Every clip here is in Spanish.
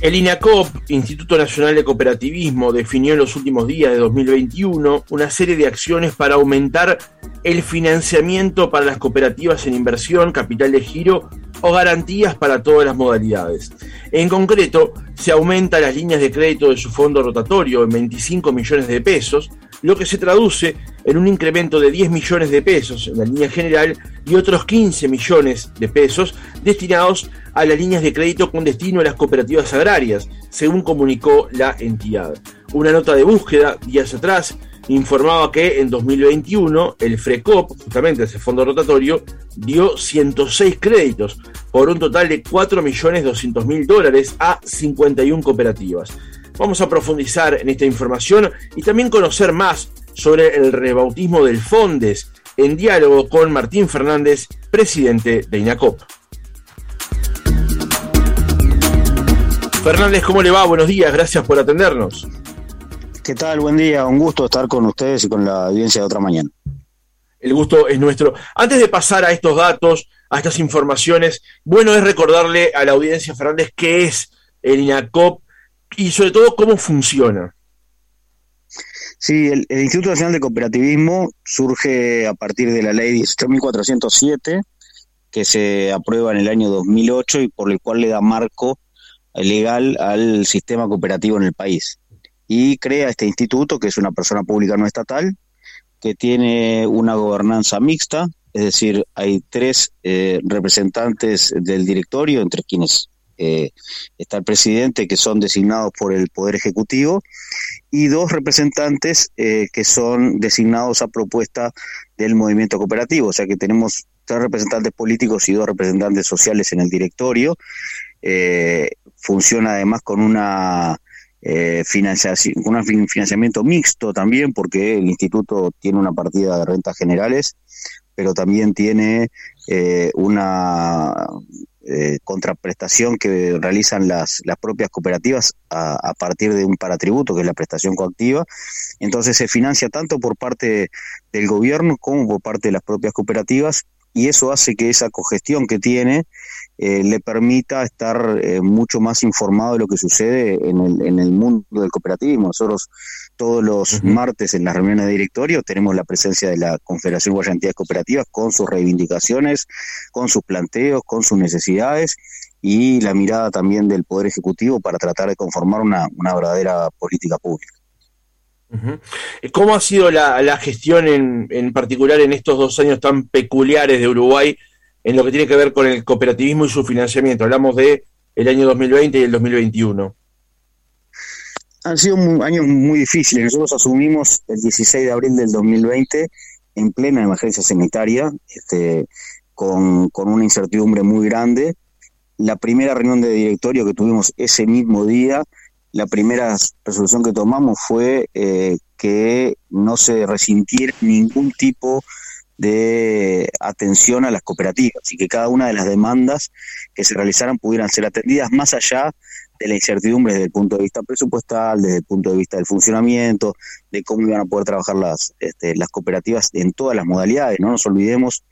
El INACOP, Instituto Nacional de Cooperativismo, definió en los últimos días de 2021 una serie de acciones para aumentar el financiamiento para las cooperativas en inversión, capital de giro o garantías para todas las modalidades. En concreto, se aumenta las líneas de crédito de su fondo rotatorio en 25 millones de pesos, lo que se traduce un incremento de 10 millones de pesos en la línea general y otros 15 millones de pesos destinados a las líneas de crédito con destino a las cooperativas agrarias, según comunicó la entidad. Una nota de búsqueda días atrás informaba que en 2021 el FRECOP, justamente ese fondo rotatorio, dio 106 créditos por un total de 4.200.000 dólares a 51 cooperativas. Vamos a profundizar en esta información y también conocer más sobre el rebautismo del Fondes en diálogo con Martín Fernández, presidente de INACOP. Fernández, ¿cómo le va? Buenos días, gracias por atendernos. ¿Qué tal? Buen día, un gusto estar con ustedes y con la audiencia de otra mañana. El gusto es nuestro. Antes de pasar a estos datos, a estas informaciones, bueno es recordarle a la audiencia, Fernández, qué es el INACOP y sobre todo cómo funciona. Sí, el, Instituto Nacional de Cooperativismo surge a partir de la ley 18.407 que se aprueba en el año 2008 y por el cual le da marco legal al sistema cooperativo en el país. Y crea este instituto, que es una persona pública no estatal, que tiene una gobernanza mixta, es decir, hay tres eh, representantes del directorio, entre quienes eh, está el presidente, que son designados por el Poder Ejecutivo, y dos representantes eh, que son designados a propuesta del movimiento cooperativo. O sea que tenemos tres representantes políticos y dos representantes sociales en el directorio. Eh, funciona además con una financiación, un financiamiento mixto también, porque el instituto tiene una partida de rentas generales, pero también tiene una eh, contraprestación que realizan las, las propias cooperativas a, partir de un paratributo, que es la prestación coactiva. Entonces se financia tanto por parte del gobierno como por parte de las propias cooperativas y eso hace que esa cogestión que tiene eh, le permita estar eh, mucho más informado de lo que sucede en el, en el mundo del cooperativismo. Nosotros todos los martes en las reuniones de directorio tenemos la presencia de la Confederación Guayantía Cooperativas con sus reivindicaciones, con sus planteos, con sus necesidades y la mirada también del Poder Ejecutivo para tratar de conformar una, una verdadera política pública. ¿Cómo ha sido la, la gestión en, en, particular en estos dos años tan peculiares de Uruguay en lo que tiene que ver con el cooperativismo y su financiamiento. Hablamos de el año 2020 y el 2021. Han sido años muy difíciles. Nosotros asumimos el 16 de abril del 2020 en plena emergencia sanitaria, este, con, una incertidumbre muy grande. La primera reunión de directorio que tuvimos ese mismo día, la primera resolución que tomamos fue eh, que no se resintiera ningún tipo de atención a las cooperativas y que cada una de las demandas que se realizaran pudieran ser atendidas más allá de la incertidumbre desde el punto de vista presupuestal, desde el punto de vista del funcionamiento, de cómo iban a poder trabajar las, este, las cooperativas en todas las modalidades. No nos olvidemos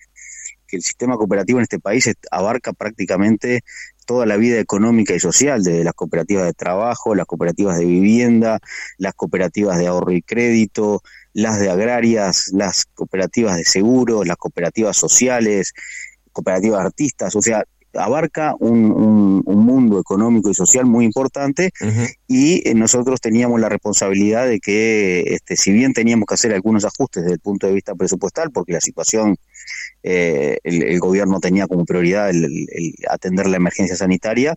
que el sistema cooperativo en este país abarca prácticamente toda la vida económica y social, desde las cooperativas de trabajo, las cooperativas de vivienda, las cooperativas de ahorro y crédito, las de agrarias, las cooperativas de seguros, las cooperativas sociales, cooperativas artistas, o sea, abarca un, mundo económico y social muy importante y eh, nosotros teníamos la responsabilidad de que, este, si bien teníamos que hacer algunos ajustes desde el punto de vista presupuestal, porque la situación, eh, el, gobierno tenía como prioridad el, atender la emergencia sanitaria,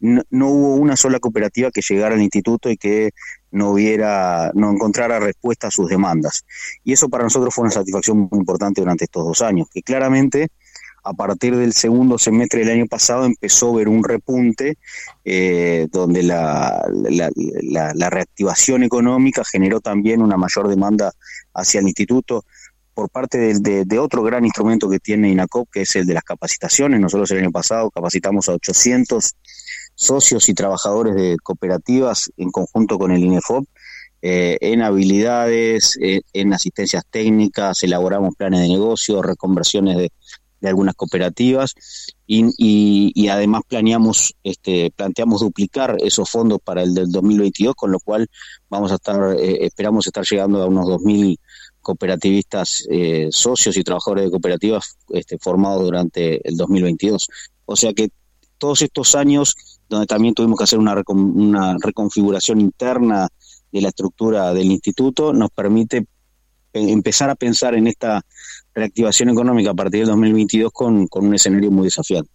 no, no, hubo una sola cooperativa que llegara al instituto y que no hubiera, no encontrara respuesta a sus demandas. Y eso para nosotros fue una satisfacción muy importante durante estos dos años, que claramente a partir del segundo semestre del año pasado empezó a ver un repunte eh, donde la, la, reactivación económica generó también una mayor demanda hacia el instituto por parte de, de, otro gran instrumento que tiene INACOP, que es el de las capacitaciones. Nosotros el año pasado capacitamos a 800 socios y trabajadores de cooperativas en conjunto con el INEFOP eh, en habilidades, eh, en asistencias técnicas, elaboramos planes de negocio, reconversiones de, de algunas cooperativas y, además planeamos, este, planteamos duplicar esos fondos para el del 2022, con lo cual vamos a estar, eh, esperamos estar llegando a unos 2.000 cooperativistas eh, socios y trabajadores de cooperativas este, formados durante el 2022. O sea que todos estos años, donde también tuvimos que hacer una, reconfiguración interna de la estructura del instituto, nos permite empezar a pensar en esta reactivación económica a partir del 2022 con, con un escenario muy desafiante.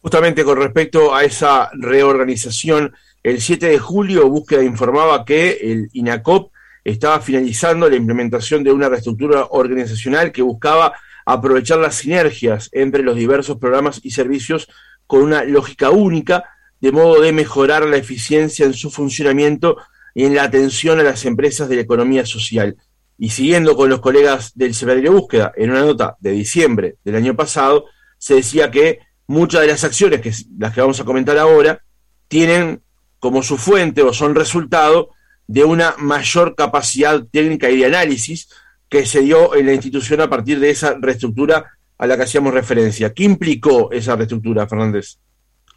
Justamente con respecto a esa reorganización, el 7 de julio Búsqueda informaba que el INACOP estaba finalizando la implementación de una reestructura organizacional que buscaba aprovechar las sinergias entre los diversos programas y servicios con una lógica única, de modo de mejorar la eficiencia en su funcionamiento y en la atención a las empresas de la economía social. Y siguiendo con los colegas del Secretario de Búsqueda, en una nota de diciembre del año pasado, se decía que muchas de las acciones, que las que vamos a comentar ahora, tienen como su fuente o son resultado de una mayor capacidad técnica y de análisis que se dio en la institución a partir de esa reestructura a la que hacíamos referencia. ¿Qué implicó esa reestructura, Fernández?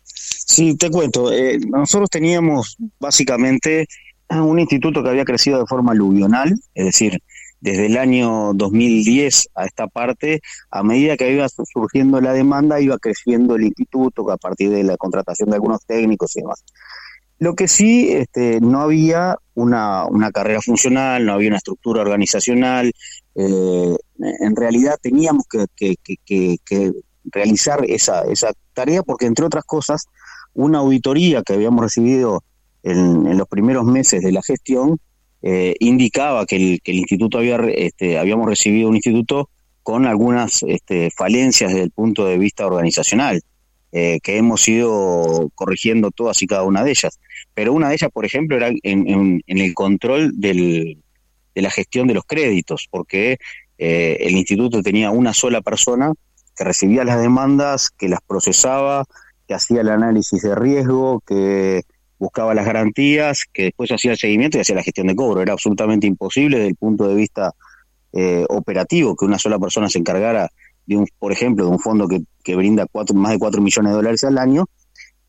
Sí, te cuento. Eh, nosotros teníamos básicamente un instituto que había crecido de forma aluvional, es decir, desde el año 2010 a esta parte, a medida que iba surgiendo la demanda, iba creciendo el instituto a partir de la contratación de algunos técnicos y demás. Lo que sí, este, no había una, una carrera funcional, no había una estructura organizacional. Eh, en realidad teníamos que, que, realizar esa, esa tarea porque, entre otras cosas, una auditoría que habíamos recibido en, en los primeros meses de la gestión eh, indicaba que el, que el instituto había, este, habíamos recibido un instituto con algunas este, falencias desde el punto de vista organizacional, eh, que hemos ido corrigiendo todas y cada una de ellas. Pero una de ellas, por ejemplo, era en, el control del, de la gestión de los créditos, porque eh, el instituto tenía una sola persona que recibía las demandas, que las procesaba, que hacía el análisis de riesgo, que buscaba las garantías, que después hacía el seguimiento y hacía la gestión de cobro. Era absolutamente imposible desde el punto de vista eh, operativo que una sola persona se encargara de un, por ejemplo, de un fondo que, que brinda cuatro, más de 4 millones de dólares al año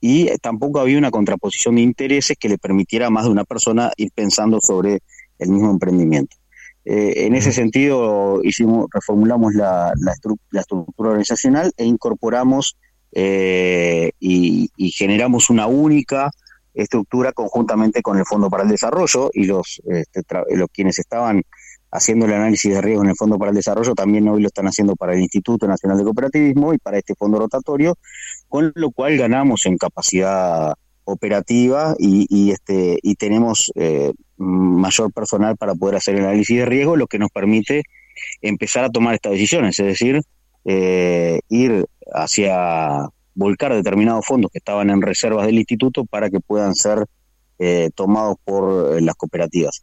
y tampoco había una contraposición de intereses que le permitiera a más de una persona ir pensando sobre el mismo emprendimiento. Eh, en ese sentido, hicimos, reformulamos la, la, estructura organizacional e incorporamos eh, y, y, generamos una única estructura conjuntamente con el Fondo para el Desarrollo y los, este, los quienes estaban haciendo el análisis de riesgo en el Fondo para el Desarrollo también hoy lo están haciendo para el Instituto Nacional de Cooperativismo y para este fondo rotatorio, con lo cual ganamos en capacidad operativa y, este y tenemos eh, mayor personal para poder hacer el análisis de riesgo, lo que nos permite empezar a tomar estas decisiones, es decir, eh, ir hacia volcar determinados fondos que estaban en reservas del instituto para que puedan ser eh, tomados por eh, las cooperativas.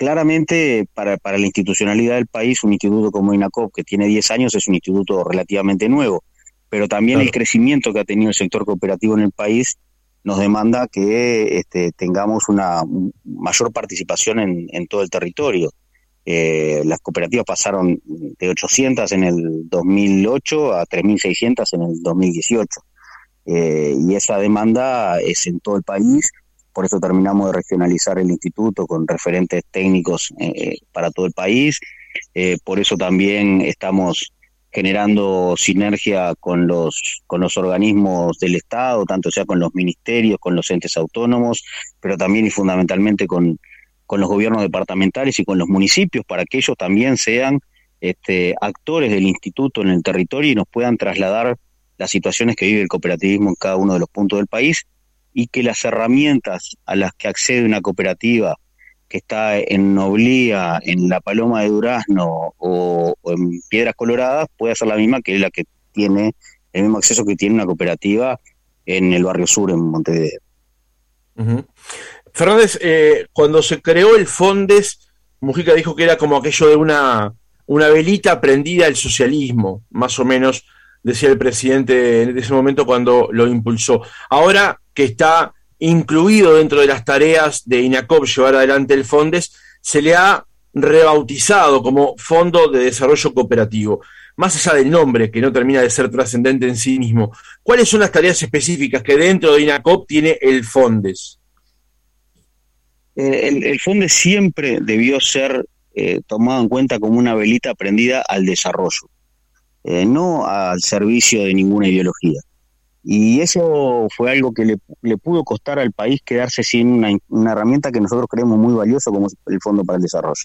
Claramente, para, para la institucionalidad del país, un instituto como INACOP, que tiene 10 años, es un instituto relativamente nuevo, pero también el crecimiento que ha tenido el sector cooperativo en el país nos demanda que este, tengamos una mayor participación en, en todo el territorio. Eh, las cooperativas pasaron de 800 en el 2008 a 3.600 en el 2018. Eh, y esa demanda es en todo el país, por eso terminamos de regionalizar el instituto con referentes técnicos eh, para todo el país, eh, por eso también estamos generando sinergia con los con los organismos del Estado, tanto sea con los ministerios, con los entes autónomos, pero también y fundamentalmente con, con los gobiernos departamentales y con los municipios para que ellos también sean este, actores del instituto en el territorio y nos puedan trasladar las situaciones que vive el cooperativismo en cada uno de los puntos del país y que las herramientas a las que accede una cooperativa que está en Noblía, en La Paloma de Durazno o, en Piedras Coloradas pueda ser la misma que la que tiene el mismo acceso que tiene una cooperativa en el barrio sur, en Montevideo. Fernández, eh, cuando se creó el Fondes, Mujica dijo que era como aquello de una, una velita prendida al socialismo, más o menos decía el presidente en ese momento cuando lo impulsó. Ahora que está incluido dentro de las tareas de INACOP llevar adelante el FONDES, se le ha rebautizado como Fondo de Desarrollo Cooperativo. más allá del nombre, que no termina de ser trascendente en sí mismo, ¿cuáles son las tareas específicas que dentro de INACOP tiene el FONDES? Eh, el, FONDES siempre debió ser eh, tomado en cuenta como una velita prendida al desarrollo, eh, no al servicio de ninguna ideología. Y eso fue algo que le, pudo costar al país quedarse sin una, una, herramienta que nosotros creemos muy valiosa como el Fondo para el Desarrollo.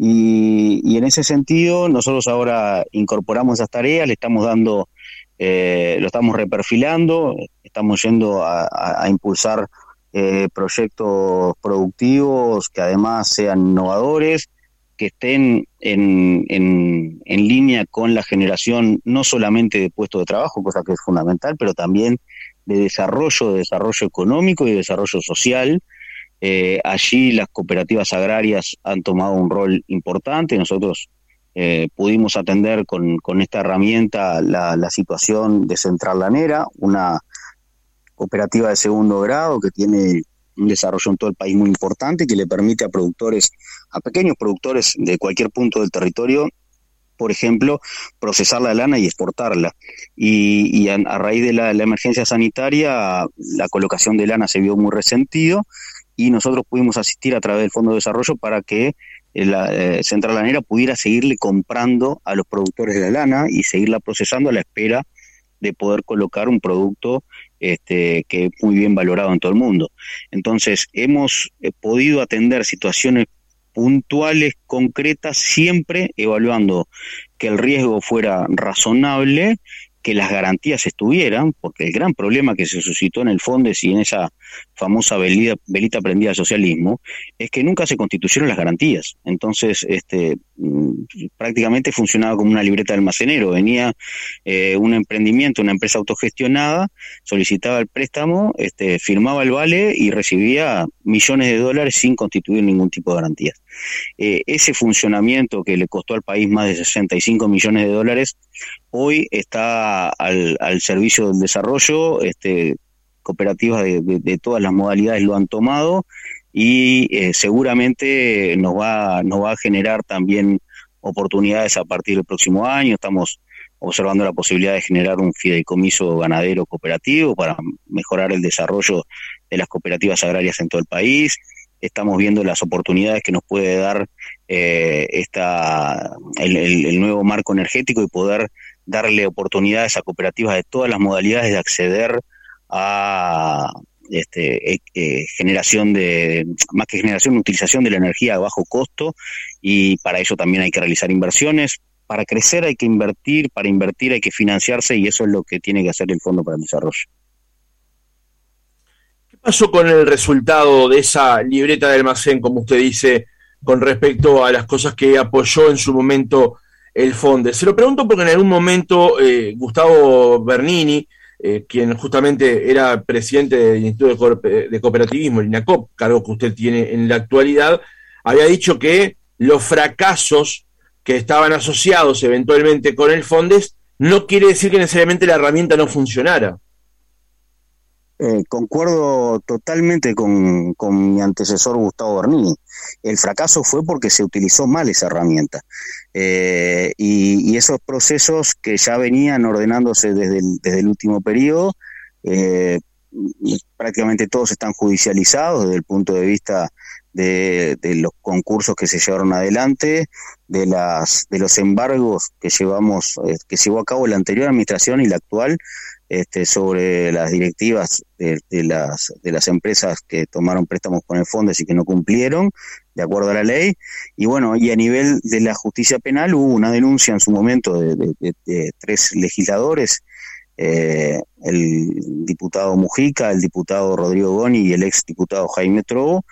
Y, en ese sentido, nosotros ahora incorporamos esas tareas, le estamos dando, eh, lo estamos reperfilando, estamos yendo a, impulsar eh, proyectos productivos que además sean innovadores, que estén en, en, en, línea con la generación no solamente de puestos de trabajo, cosa que es fundamental, pero también de desarrollo, de desarrollo económico y de desarrollo social, eh, allí las cooperativas agrarias han tomado un rol importante. Nosotros eh, pudimos atender con, esta herramienta la, situación de Central Lanera, una cooperativa de segundo grado que tiene un desarrollo en todo el país muy importante que le permite a productores, a pequeños productores de cualquier punto del territorio, por ejemplo, procesar la lana y exportarla. Y, a, raíz de la, emergencia sanitaria, la colocación de lana se vio muy resentido y nosotros pudimos asistir a través del Fondo de Desarrollo para que eh, la eh, Central Lanera pudiera seguirle comprando a los productores de la lana y seguirla procesando a la espera de poder colocar un producto este, que es muy bien valorado en todo el mundo. Entonces, hemos eh, podido atender situaciones puntuales, concretas, siempre evaluando que el riesgo fuera razonable que las garantías estuvieran, porque el gran problema que se suscitó en el Fondes y en esa famosa velita, velita prendida al socialismo es que nunca se constituyeron las garantías. Entonces, este, mm, prácticamente funcionaba como una libreta de almacenero. Venía eh, un emprendimiento, una empresa autogestionada, solicitaba el préstamo, este, firmaba el vale y recibía millones de dólares sin constituir ningún tipo de garantías. Eh, ese funcionamiento que le costó al país más de 65 millones de dólares, hoy está al, al servicio del desarrollo, este, cooperativas de, todas las modalidades lo han tomado y eh, seguramente nos va, nos va a generar también oportunidades a partir del próximo año. Estamos observando la posibilidad de generar un fideicomiso ganadero cooperativo para mejorar el desarrollo de las cooperativas agrarias en todo el país estamos viendo las oportunidades que nos puede dar eh, esta, el, nuevo marco energético y poder darle oportunidades a cooperativas de todas las modalidades de acceder a este, eh, eh, generación de, más que generación, utilización de la energía a bajo costo y para eso también hay que realizar inversiones. Para crecer hay que invertir, para invertir hay que financiarse y eso es lo que tiene que hacer el Fondo para el Desarrollo pasó con el resultado de esa libreta de almacén, como usted dice, con respecto a las cosas que apoyó en su momento el FONDE? Se lo pregunto porque en algún momento eh, Gustavo Bernini, eh, quien justamente era presidente del Instituto de Cooperativismo, el INACOP, cargo que usted tiene en la actualidad, había dicho que los fracasos que estaban asociados eventualmente con el FONDES no quiere decir que necesariamente la herramienta no funcionara. Eh, concuerdo totalmente con, mi antecesor Gustavo Bernini. El fracaso fue porque se utilizó mal esa herramienta. Eh, y, esos procesos que ya venían ordenándose desde el, desde el último periodo, eh, prácticamente todos están judicializados desde el punto de vista de, los concursos que se llevaron adelante, de las de los embargos que llevamos que llevó a cabo la anterior administración y la actual este, sobre las directivas de, las, de las empresas que tomaron préstamos con el fondo y que no cumplieron de acuerdo a la ley. Y bueno, y a nivel de la justicia penal hubo una denuncia en su momento de, tres legisladores, eh, el diputado Mujica, el diputado Rodrigo Goni y el ex diputado Jaime Trobo,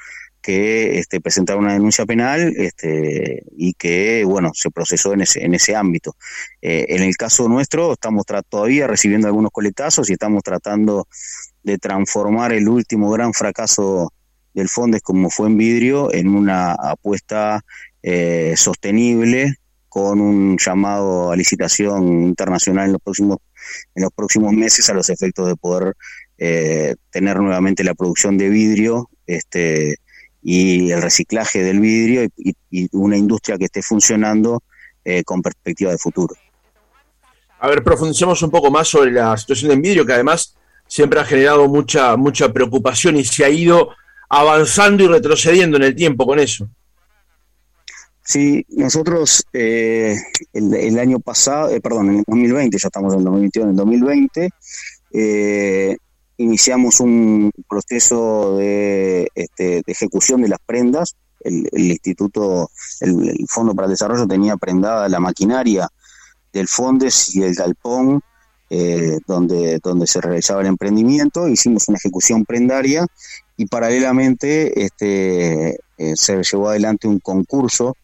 que este, presentaron una denuncia penal este, y que, bueno, se procesó en ese, en ese ámbito. Eh, en el caso nuestro, estamos todavía recibiendo algunos coletazos y estamos tratando de transformar el último gran fracaso del Fondes, como fue en vidrio, en una apuesta eh, sostenible con un llamado a licitación internacional en los próximos en los próximos meses a los efectos de poder eh, tener nuevamente la producción de vidrio este y el reciclaje del vidrio y, una industria que esté funcionando eh, con perspectiva de futuro. A ver, profundicemos un poco más sobre la situación de Envidrio, que además siempre ha generado mucha, mucha preocupación y se ha ido avanzando y retrocediendo en el tiempo con eso. Sí, nosotros eh, el, año pasado, eh, perdón, en el 2020, ya estamos en el 2021, en el 2020, eh, iniciamos un proceso de, este, de, ejecución de las prendas. El, instituto, el, Fondo para el Desarrollo tenía prendada la maquinaria del Fondes y el Galpón, eh, donde, donde se realizaba el emprendimiento. Hicimos una ejecución prendaria y paralelamente este, eh, se llevó adelante un concurso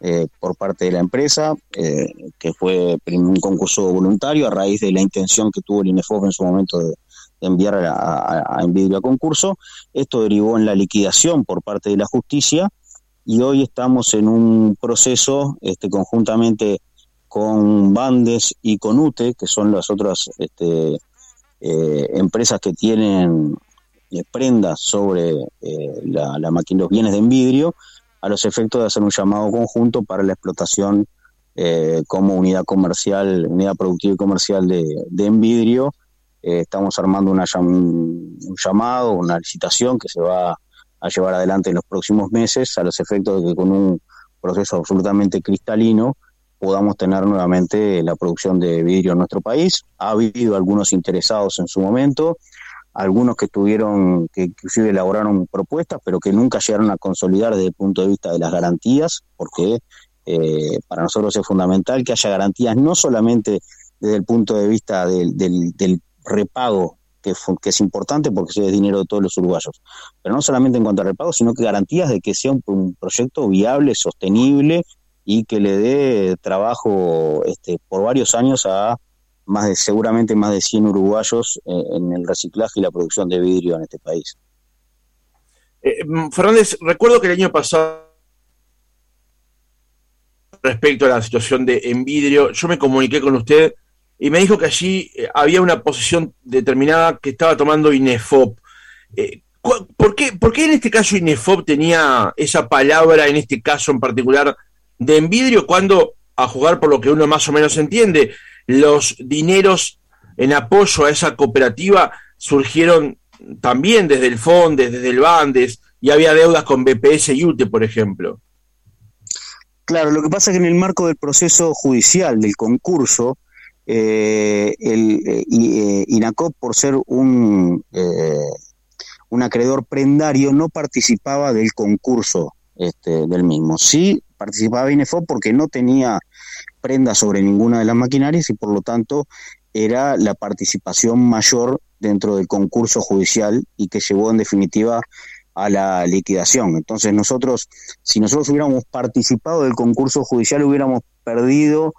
eh, por parte de la empresa, que fue un concurso voluntario a raíz de la intención que tuvo el INEFOP en su momento de, enviar a, a, a Envidio a concurso. Esto derivó en la liquidación por parte de la justicia y hoy estamos en un proceso este, conjuntamente con Bandes y con UTE, que son las otras este, eh, empresas que tienen eh, prendas sobre eh, la, los bienes de envidrio, a los efectos de hacer un llamado conjunto para la explotación como unidad comercial, unidad productiva y comercial de, de envidrio. Estamos armando una, un, llamado, una licitación que se va a llevar adelante en los próximos meses, a los efectos de que con un proceso absolutamente cristalino, podamos tener nuevamente la producción de vidrio en nuestro país. Ha habido algunos interesados en su momento, algunos que tuvieron, que inclusive elaboraron propuestas, pero que nunca llegaron a consolidar desde el punto de vista de las garantías, porque eh, para nosotros es fundamental que haya garantías no solamente desde el punto de vista del, del, repago, que, es importante porque es dinero de todos los uruguayos, pero no solamente en cuanto al repago, sino que garantías de que sea un proyecto viable, sostenible y que le dé trabajo este, por varios años a más de seguramente más de 100 uruguayos eh, en el reciclaje y la producción de vidrio en este país. Eh, mm, Fernández, recuerdo que el año pasado respecto a la situación de en vidrio, yo me comuniqué con usted y me dijo que allí eh, había una posición determinada que estaba tomando INEFOP. ¿por, qué, ¿Por qué en este caso INEFOP tenía esa palabra, en este caso en particular, de envidrio cuando, a jugar por lo que uno más o menos entiende, los dineros en apoyo a esa cooperativa surgieron también desde el FONDES, desde el BANDES, y había deudas con BPS y UTE, por ejemplo. Claro, lo que pasa es que en el marco del proceso judicial, del concurso, eh, el eh, eh, INACOP, por ser un, un acreedor prendario, no participaba del concurso este, del mismo. Sí participaba INEFO porque no tenía prenda sobre ninguna de las maquinarias y por lo tanto era la participación mayor dentro del concurso judicial y que llevó en definitiva a la liquidación. Entonces nosotros, si nosotros hubiéramos participado del concurso judicial, hubiéramos perdido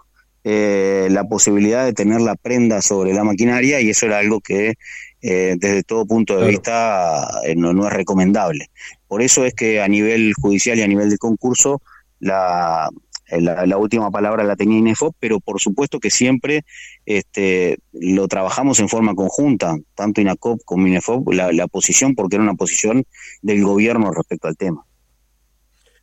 eh, la posibilidad de tener la prenda sobre la maquinaria y eso era algo que eh, desde todo punto de vista eh, no, no, es recomendable. Por eso es que a nivel judicial y a nivel de concurso la, la, última palabra la tenía INEFOP, pero por supuesto que siempre este, lo trabajamos en forma conjunta, tanto INACOP como INEFOP, la, la posición, porque era una posición del gobierno respecto al tema.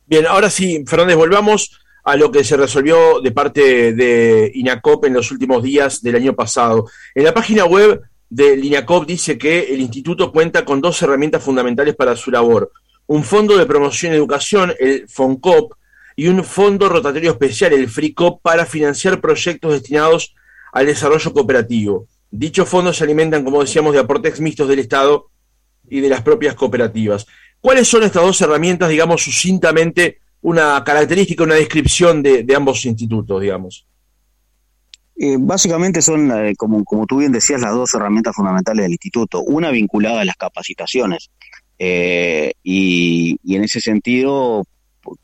Bien, ahora sí, Fernández, volvamos a lo que se resolvió de parte de INACOP en los últimos días del año pasado. En la página web del INACOP dice que el instituto cuenta con dos herramientas fundamentales para su labor. Un fondo de promoción y educación, el FONCOP, y un fondo rotatorio especial, el FRICOP, para financiar proyectos destinados al desarrollo cooperativo. Dichos fondos se alimentan, como decíamos, de aportes mixtos del Estado y de las propias cooperativas. ¿Cuáles son estas dos herramientas, digamos, sucintamente, una característica, una descripción de, ambos institutos, digamos? Eh, básicamente son, eh, como, como tú bien decías, las dos herramientas fundamentales del instituto. Una vinculada a las capacitaciones. Eh, y, en ese sentido,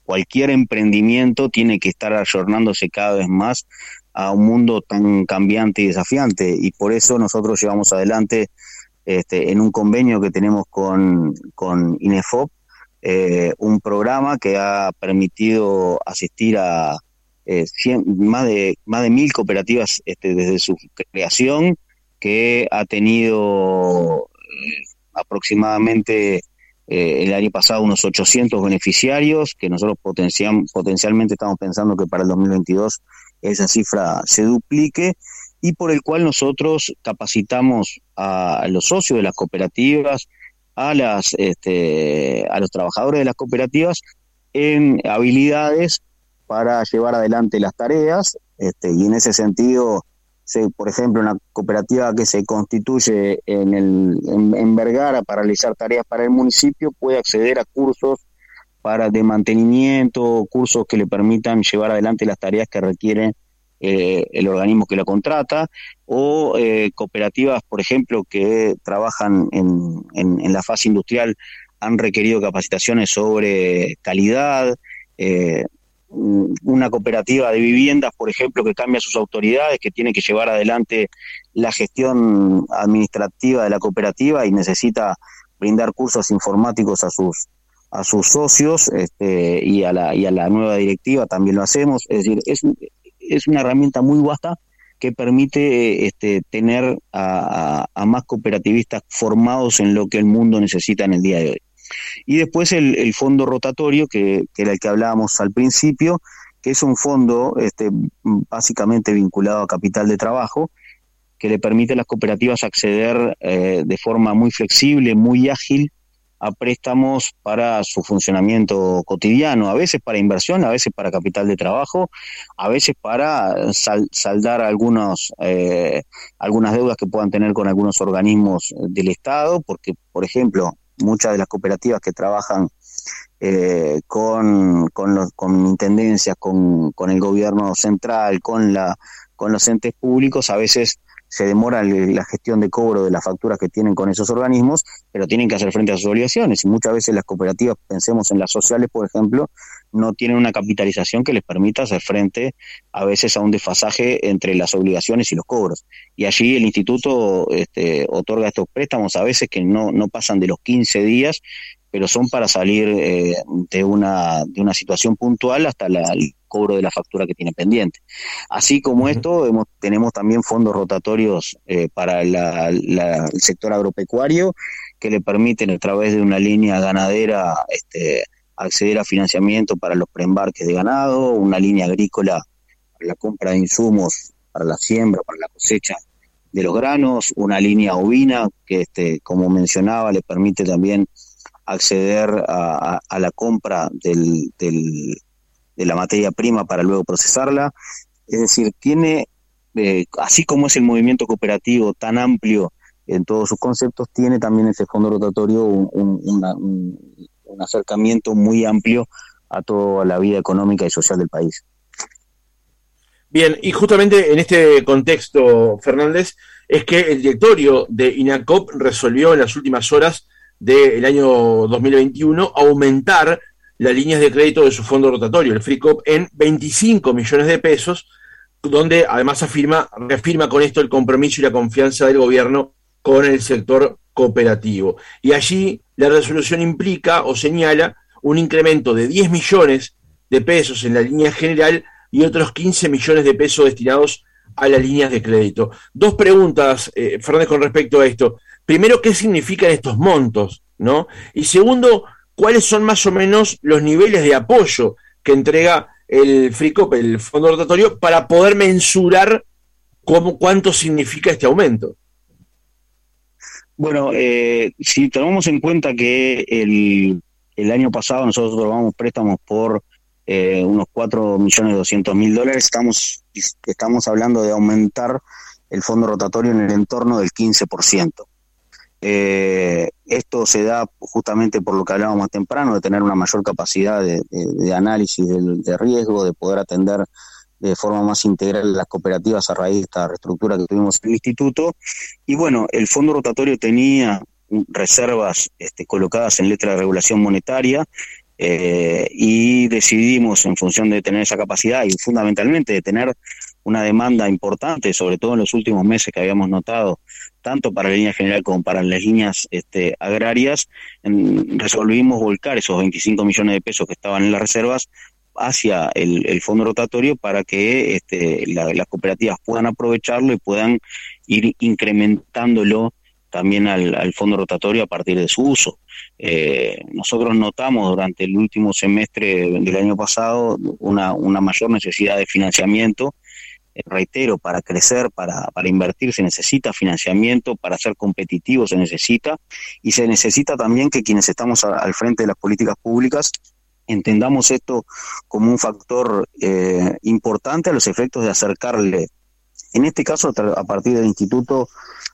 cualquier emprendimiento tiene que estar ayornándose cada vez más a un mundo tan cambiante y desafiante y por eso nosotros llevamos adelante este, en un convenio que tenemos con, con INEFOP eh, un programa que ha permitido asistir a eh, más de más de mil cooperativas este, desde su creación que ha tenido eh, aproximadamente eh, el año pasado unos 800 beneficiarios, que nosotros potencialmente estamos pensando que para el 2022 esa cifra se duplique y por el cual nosotros capacitamos a los socios de las cooperativas, a, las, este, a los trabajadores de las cooperativas en habilidades para llevar adelante las tareas este, y en ese sentido, por ejemplo, una cooperativa que se constituye en, el, en, Vergara para realizar tareas para el municipio puede acceder a cursos para de mantenimiento, cursos que le permitan llevar adelante las tareas que requieren eh, el organismo que la contrata, o eh, cooperativas, por ejemplo, que trabajan en, en, la fase industrial, han requerido capacitaciones sobre calidad, eh, una cooperativa de viviendas, por ejemplo, que cambia sus autoridades, que tiene que llevar adelante la gestión administrativa de la cooperativa y necesita brindar cursos informáticos a sus a sus socios este, y, a la, y a la nueva directiva también lo hacemos. Es decir, es, es una herramienta muy vasta que permite este, tener a, más cooperativistas formados en lo que el mundo necesita en el día de hoy. Y después el, fondo rotatorio, que, era el que hablábamos al principio, que es un fondo este, básicamente vinculado a capital de trabajo, que le permite a las cooperativas acceder eh, de forma muy flexible, muy ágil a préstamos para su funcionamiento cotidiano, a veces para inversión, a veces para capital de trabajo, a veces para saldar algunos, eh, algunas deudas que puedan tener con algunos organismos del Estado, porque, por ejemplo, muchas de las cooperativas que trabajan eh, con, los, con intendencias, con, con el gobierno central, con, la, con los entes públicos, a veces se demora la gestión de cobro de las facturas que tienen con esos organismos, pero tienen que hacer frente a sus obligaciones. Y muchas veces las cooperativas, pensemos en las sociales, por ejemplo, no tienen una capitalización que les permita hacer frente a veces a un desfasaje entre las obligaciones y los cobros. Y allí el instituto este, otorga estos préstamos a veces que no, no pasan de los 15 días, pero son para salir eh, de, una, de una situación puntual hasta la, cobro de la factura que tiene pendiente. Así como esto, hemos, tenemos también fondos rotatorios eh, para el sector agropecuario que le permiten a través de una línea ganadera este, acceder a financiamiento para los preembarques de ganado, una línea agrícola para la compra de insumos para la siembra, para la cosecha de los granos, una línea ovina que, este, como mencionaba, le permite también acceder a, la compra del, de la materia prima para luego procesarla. Es decir, tiene, eh, así como es el movimiento cooperativo tan amplio en todos sus conceptos, tiene también ese fondo rotatorio un, acercamiento muy amplio a toda la vida económica y social del país. Bien, y justamente en este contexto, Fernández, es que el directorio de INACOP resolvió en las últimas horas del año 2021 aumentar las líneas de crédito de su fondo rotatorio, el FreeCop, en 25 millones de pesos, donde además afirma, reafirma con esto el compromiso y la confianza del gobierno con el sector cooperativo. Y allí la resolución implica o señala un incremento de 10 millones de pesos en la línea general y otros 15 millones de pesos destinados a las líneas de crédito. Dos preguntas, eh, Fernández, con respecto a esto. Primero, ¿qué significan estos montos? ¿no? Y segundo, cuáles son más o menos los niveles de apoyo que entrega el FRICOP, el Fondo Rotatorio, para poder mensurar cómo, cuánto significa este aumento. Bueno, eh, si tenemos en cuenta que el, el año pasado nosotros tomamos préstamos por eh, unos 4 millones 200 mil dólares, estamos, estamos hablando de aumentar el fondo rotatorio en el entorno del 15%. Eh, esto se da justamente por lo que hablábamos más temprano, de tener una mayor capacidad de, análisis de, riesgo, de poder atender de forma más integral las cooperativas a raíz de esta reestructura que tuvimos en el instituto. Y bueno, el fondo rotatorio tenía reservas este, colocadas en letra de regulación monetaria eh, y decidimos, en función de tener esa capacidad y fundamentalmente de tener una demanda importante, sobre todo en los últimos meses que habíamos notado, tanto para la línea general como para las líneas este, agrarias, resolvimos volcar esos 25 millones de pesos que estaban en las reservas hacia el, fondo rotatorio para que este, las cooperativas puedan aprovecharlo y puedan ir incrementándolo también al, fondo rotatorio a partir de su uso. Eh, nosotros notamos durante el último semestre del año pasado una mayor necesidad de financiamiento reitero, para crecer, para, para invertir se necesita financiamiento, para ser competitivo se necesita, y se necesita también que quienes estamos al frente de las políticas públicas entendamos esto como un factor eh, importante a los efectos de acercarle, en este caso a partir del instituto,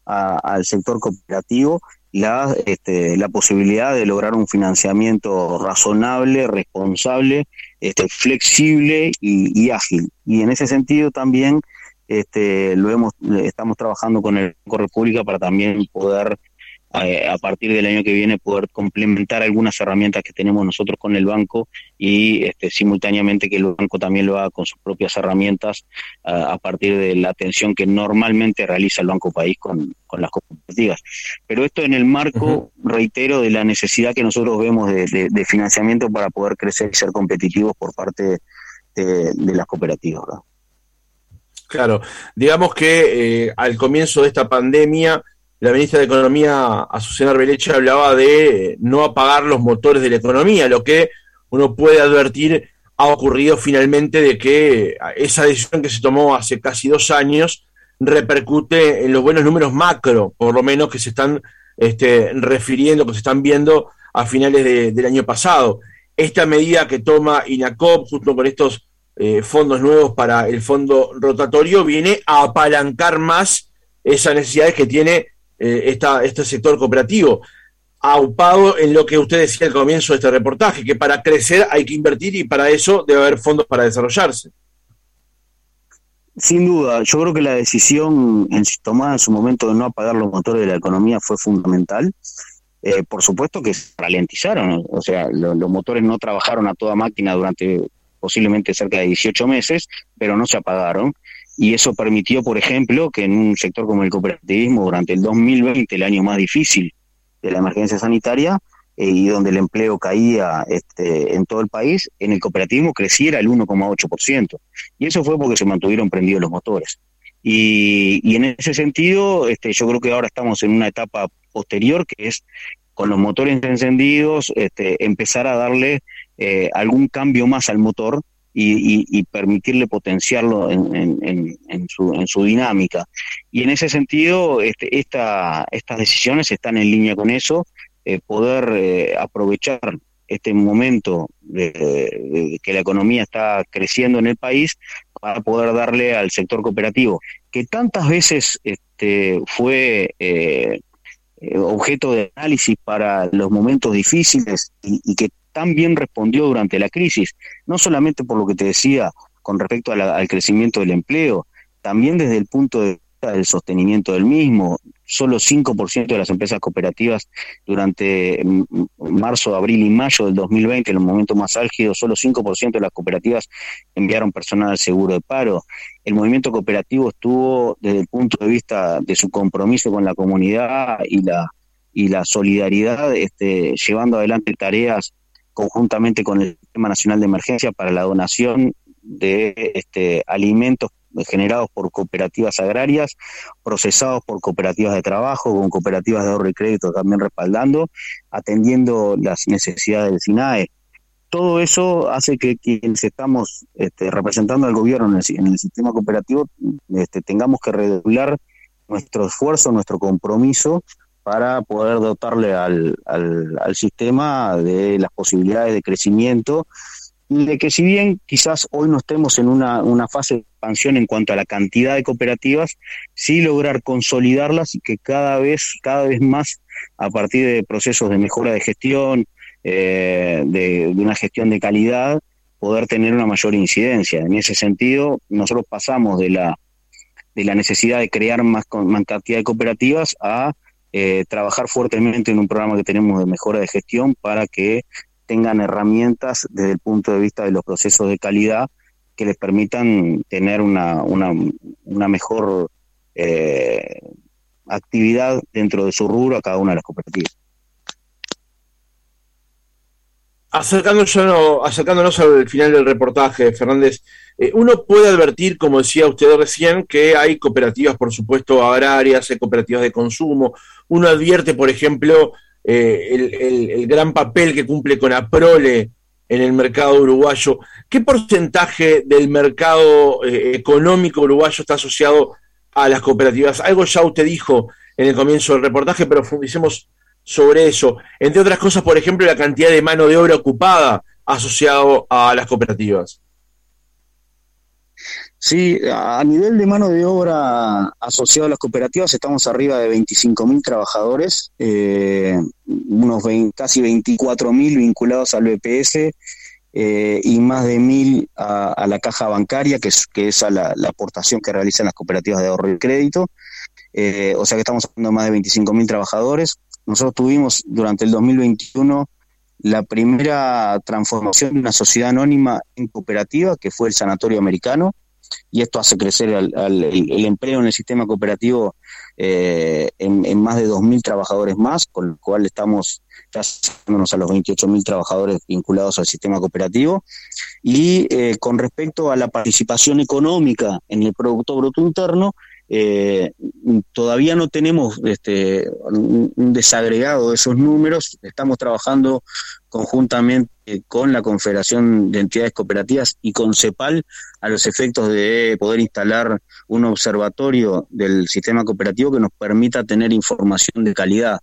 al sector cooperativo, la, este, la posibilidad de lograr un financiamiento razonable, responsable, este, flexible y, ágil. Y en ese sentido también este, lo hemos, estamos trabajando con el Banco República para también poder a, partir del año que viene poder complementar algunas herramientas que tenemos nosotros con el banco y este, simultáneamente que el banco también lo haga con sus propias herramientas a partir de la atención que normalmente realiza el Banco País con, las cooperativas. Pero esto en el marco, reitero, de la necesidad que nosotros vemos de, financiamiento para poder crecer y ser competitivos por parte de, las cooperativas. Claro, digamos que eh, al comienzo de esta pandemia la ministra de Economía, Azucena Arbeleche, hablaba de no apagar los motores de la economía, lo que uno puede advertir ha ocurrido finalmente de que esa decisión que se tomó hace casi dos años repercute en los buenos números macro, por lo menos que se están este, refiriendo, que se están viendo a finales del año pasado. Esta medida que toma INACOP, junto con estos eh, fondos nuevos para el fondo rotatorio, viene a apalancar más esas necesidades que tiene eh, este sector cooperativo, aupado en lo que usted decía al comienzo de este reportaje, que para crecer hay que invertir y para eso debe haber fondos para desarrollarse. Sin duda, yo creo que la decisión tomada en su momento de no apagar los motores de la economía fue fundamental. Eh, por supuesto que se ralentizaron, o sea, los motores no trabajaron a toda máquina durante posiblemente cerca de 18 meses, pero no se apagaron y eso permitió, por ejemplo, que en un sector como el cooperativismo, durante el 2020, el año más difícil de la emergencia sanitaria, eh, y donde el empleo caía este, en todo el país, en el cooperativismo creciera el 1,8%. Y eso fue porque se mantuvieron prendidos los motores. Y, y en ese sentido, este, yo creo que ahora estamos en una etapa posterior, que es con los motores encendidos, este, empezar a darle eh, algún cambio más al motor y, permitirle potenciarlo en, su, dinámica. Y en ese sentido, este, esta, estas decisiones están en línea con eso, eh, poder eh, aprovechar este momento de, que la economía está creciendo en el país para poder darle al sector cooperativo, que tantas veces este, fue eh, objeto de análisis para los momentos difíciles y, y que también respondió durante la crisis, no solamente por lo que te decía con respecto al crecimiento del empleo, también desde el punto de vista del sostenimiento del mismo. Solo 5% de las empresas cooperativas durante marzo, abril y mayo del 2020, en los momentos más álgidos, solo 5% de las cooperativas enviaron personal al seguro de paro. El movimiento cooperativo estuvo desde el punto de vista de su compromiso con la comunidad y la y la solidaridad este, llevando adelante tareas conjuntamente con el Sistema Nacional de Emergencia para la donación de este, alimentos generados por cooperativas agrarias, procesados por cooperativas de trabajo, con cooperativas de ahorro y crédito también respaldando, atendiendo las necesidades del SINAE. Todo eso hace que quienes estamos este, representando al gobierno en el, sistema cooperativo este, tengamos que redoblar nuestro esfuerzo, nuestro compromiso para poder dotarle al, al, sistema de las posibilidades de crecimiento de que si bien quizás hoy no estemos en una, una fase de expansión en cuanto a la cantidad de cooperativas, sí lograr consolidarlas y que cada vez, cada vez más, a partir de procesos de mejora de gestión, eh, de, de una gestión de calidad, poder tener una mayor incidencia. En ese sentido, nosotros pasamos de la, de la necesidad de crear más, más cantidad de cooperativas a eh, trabajar fuertemente en un programa que tenemos de mejora de gestión para que tengan herramientas desde el punto de vista de los procesos de calidad que les permitan tener una, una, una mejor eh, actividad dentro de su rubro a cada una de las cooperativas. Acercándonos, acercándonos al final del reportaje, Fernández, eh, uno puede advertir, como decía usted recién, que hay cooperativas, por supuesto, agrarias, hay cooperativas de consumo. Uno advierte, por ejemplo, eh, el, gran papel que cumple con APROLE en el mercado uruguayo. ¿Qué porcentaje del mercado eh, económico uruguayo está asociado a las cooperativas? Algo ya usted dijo en el comienzo del reportaje, pero profundicemos sobre eso. Entre otras cosas, por ejemplo, la cantidad de mano de obra ocupada asociado a las cooperativas. Sí, a nivel de mano de obra asociado a las cooperativas estamos arriba de 25.000 trabajadores, eh, unos casi 24.000 vinculados al BPS eh, y más de 1.000 a, la caja bancaria, que es, es la, aportación que realizan las cooperativas de ahorro y crédito. Eh, o sea que estamos hablando de más de 25.000 trabajadores. Nosotros tuvimos durante el 2021 la primera transformación de una sociedad anónima en cooperativa, que fue el Sanatorio Americano, y esto hace crecer el, empleo en el sistema cooperativo eh, en, más de 2.000 trabajadores más, con lo cual estamos ya a los 28.000 trabajadores vinculados al sistema cooperativo. Y eh, con respecto a la participación económica en el Producto Bruto Interno, eh, todavía no tenemos este, un, desagregado de esos números, estamos trabajando conjuntamente con la Confederación de Entidades Cooperativas y con CEPAL a los efectos de poder instalar un observatorio del sistema cooperativo que nos permita tener información de calidad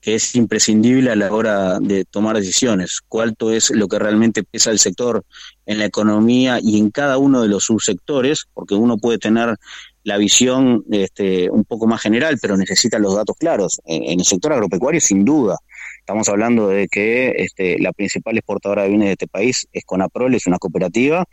que es imprescindible a la hora de tomar decisiones. Cuánto es lo que realmente pesa el sector en la economía y en cada uno de los subsectores, porque uno puede tener la visión este, un poco más general, pero necesita los datos claros. En, el sector agropecuario, sin duda. Estamos hablando de que este, la principal exportadora de bienes de este país es Conaprol, es una cooperativa,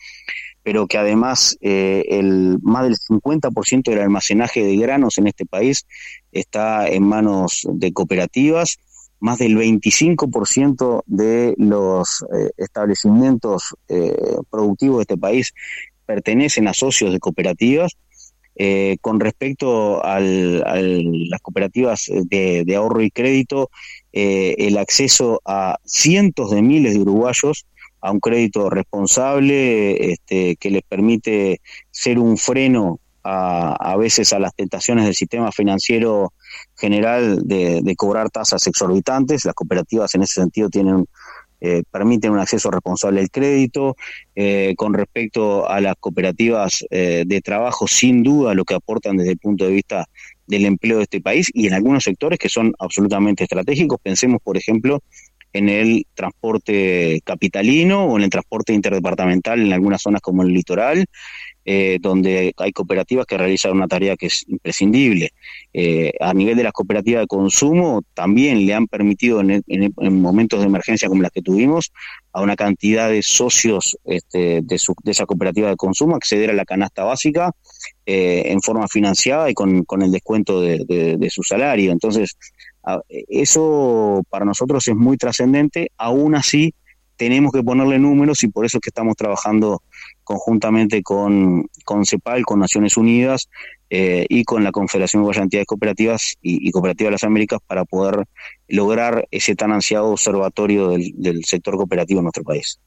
pero que además eh, el, más del 50% del almacenaje de granos en este país está en manos de cooperativas. Más del 25% de los eh, establecimientos eh, productivos de este país pertenecen a socios de cooperativas eh, con respecto a las cooperativas de, ahorro y crédito, eh, el acceso a cientos de miles de uruguayos a un crédito responsable este, que les permite ser un freno a, a, veces a las tentaciones del sistema financiero general de, de cobrar tasas exorbitantes. Las cooperativas en ese sentido tienen eh, permiten un acceso responsable al crédito. Eh, con respecto a las cooperativas eh, de trabajo, sin duda lo que aportan desde el punto de vista del empleo de este país y en algunos sectores que son absolutamente estratégicos. Pensemos, por ejemplo, en el transporte capitalino o en el transporte interdepartamental en algunas zonas como el litoral, eh, donde hay cooperativas que realizan una tarea que es imprescindible. Eh, a nivel de las cooperativas de consumo, también le han permitido en, momentos de emergencia como las que tuvimos a una cantidad de socios este, de, esa cooperativa de consumo acceder a la canasta básica eh, en forma financiada y con, el descuento de, su salario. Entonces, eso para nosotros es muy trascendente, aún así tenemos que ponerle números y por eso es que estamos trabajando conjuntamente con, con CEPAL, con Naciones Unidas eh, y con la Confederación de Entidades Cooperativas y, Cooperativas de las Américas para poder lograr ese tan ansiado observatorio del, sector cooperativo en nuestro país.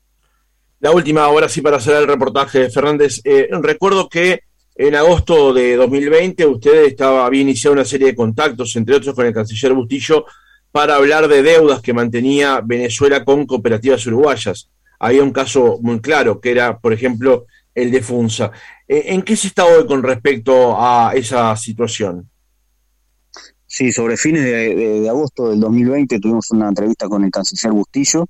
La última, ahora sí, para hacer el reportaje, Fernández. Eh, recuerdo que en agosto de 2020 usted estaba, había iniciado una serie de contactos, entre otros con el canciller Bustillo, para hablar de deudas que mantenía Venezuela con cooperativas uruguayas había un caso muy claro, que era, por ejemplo, el de Funza. Eh, ¿En qué se está hoy con respecto a esa situación? Sí, sobre fines de, agosto del 2020 tuvimos una entrevista con el canciller Bustillo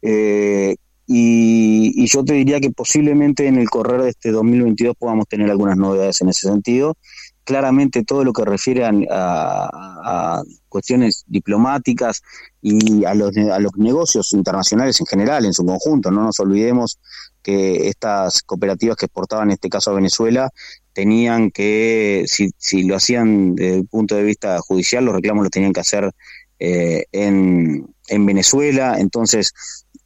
eh, y, yo te diría que posiblemente en el correr de este 2022 podamos tener algunas novedades en ese sentido claramente todo lo que refiere a, cuestiones diplomáticas y a los, a los negocios internacionales en general, en su conjunto. No nos olvidemos que estas cooperativas que exportaban, en este caso a Venezuela, tenían que, si, si lo hacían desde el punto de vista judicial, los reclamos los tenían que hacer eh, en, en Venezuela. Entonces,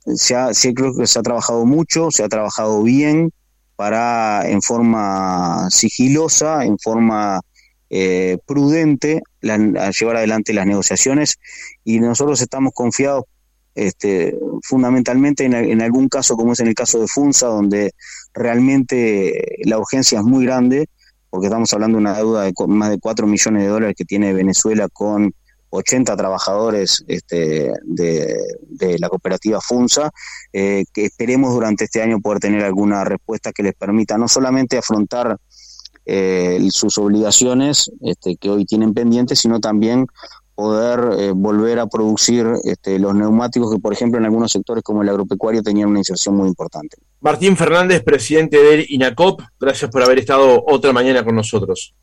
se ha, creo que se ha trabajado mucho, se ha trabajado bien para en forma sigilosa, en forma eh, prudente, llevar adelante las negociaciones. Y nosotros estamos confiados este, fundamentalmente en, algún caso como es en el caso de Funza, donde realmente la urgencia es muy grande, porque estamos hablando de una deuda de más de 4 millones de dólares que tiene Venezuela con 80 trabajadores este, de, la cooperativa FUNSA, eh, que esperemos durante este año poder tener alguna respuesta que les permita no solamente afrontar eh, sus obligaciones este, que hoy tienen pendientes, sino también poder eh, volver a producir este, los neumáticos que, por ejemplo, en algunos sectores como el agropecuario tenían una inserción muy importante. Martín Fernández, presidente del INACOP, gracias por haber estado otra mañana con nosotros.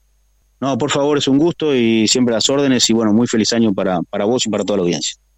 No, por favor, es un gusto y siempre las órdenes y bueno, muy feliz año para, para vos y para toda la audiencia.